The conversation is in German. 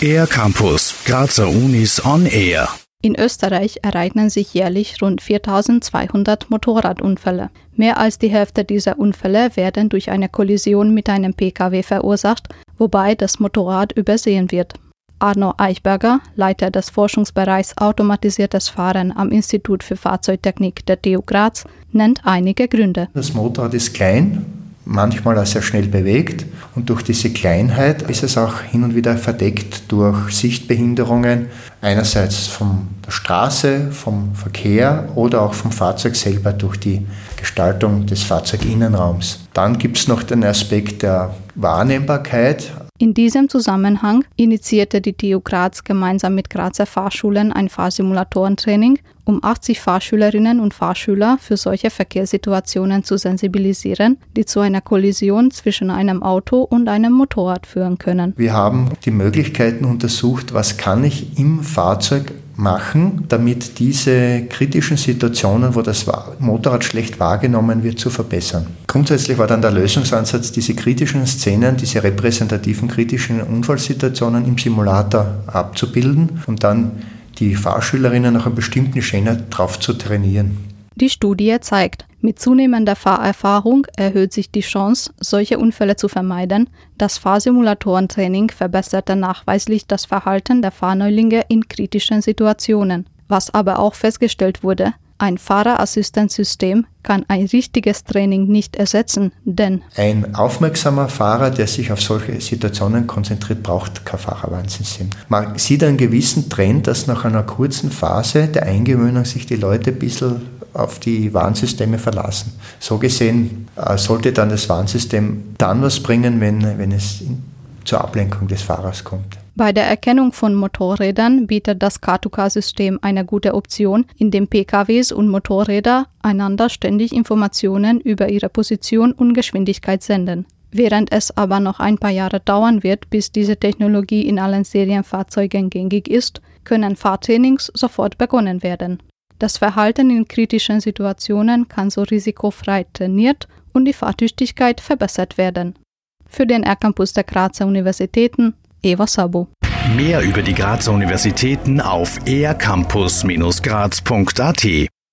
Air Campus, Grazer Unis on Air. In Österreich ereignen sich jährlich rund 4200 Motorradunfälle. Mehr als die Hälfte dieser Unfälle werden durch eine Kollision mit einem Pkw verursacht, wobei das Motorrad übersehen wird. Arno Eichberger, Leiter des Forschungsbereichs Automatisiertes Fahren am Institut für Fahrzeugtechnik der TU Graz, nennt einige Gründe. Das Motorrad ist klein, manchmal auch sehr schnell bewegt und durch diese Kleinheit ist es auch hin und wieder verdeckt durch Sichtbehinderungen, einerseits von der Straße, vom Verkehr oder auch vom Fahrzeug selber durch die Gestaltung des Fahrzeuginnenraums. Dann gibt es noch den Aspekt der Wahrnehmbarkeit. In diesem Zusammenhang initiierte die TU Graz gemeinsam mit Grazer Fahrschulen ein Fahrsimulatorentraining, um 80 Fahrschülerinnen und Fahrschüler für solche Verkehrssituationen zu sensibilisieren, die zu einer Kollision zwischen einem Auto und einem Motorrad führen können. Wir haben die Möglichkeiten untersucht, was kann ich im Fahrzeug machen, damit diese kritischen Situationen, wo das Motorrad schlecht wahrgenommen wird, zu verbessern. Grundsätzlich war dann der Lösungsansatz, diese kritischen Szenen, diese repräsentativen kritischen Unfallsituationen im Simulator abzubilden und dann die Fahrschülerinnen nach einem bestimmten Schema drauf zu trainieren. Die Studie zeigt, mit zunehmender Fahrerfahrung erhöht sich die Chance, solche Unfälle zu vermeiden. Das Fahrsimulatorentraining verbesserte nachweislich das Verhalten der Fahrneulinge in kritischen Situationen. Was aber auch festgestellt wurde, ein Fahrerassistenzsystem kann ein richtiges Training nicht ersetzen, denn ein aufmerksamer Fahrer, der sich auf solche Situationen konzentriert, braucht kein Fahrerwarnsystem. Man sieht einen gewissen Trend, dass nach einer kurzen Phase der Eingewöhnung sich die Leute ein bisschen auf die Warnsysteme verlassen. So gesehen äh, sollte dann das Warnsystem dann was bringen, wenn, wenn es zur Ablenkung des Fahrers kommt. Bei der Erkennung von Motorrädern bietet das K2K-System eine gute Option, indem PKWs und Motorräder einander ständig Informationen über ihre Position und Geschwindigkeit senden. Während es aber noch ein paar Jahre dauern wird, bis diese Technologie in allen Serienfahrzeugen gängig ist, können Fahrtrainings sofort begonnen werden. Das Verhalten in kritischen Situationen kann so risikofrei trainiert und die Fahrtüchtigkeit verbessert werden. Für den R-Campus der Grazer Universitäten Eva Sabo. Mehr über die Grazer Universitäten auf ercampus-graz.at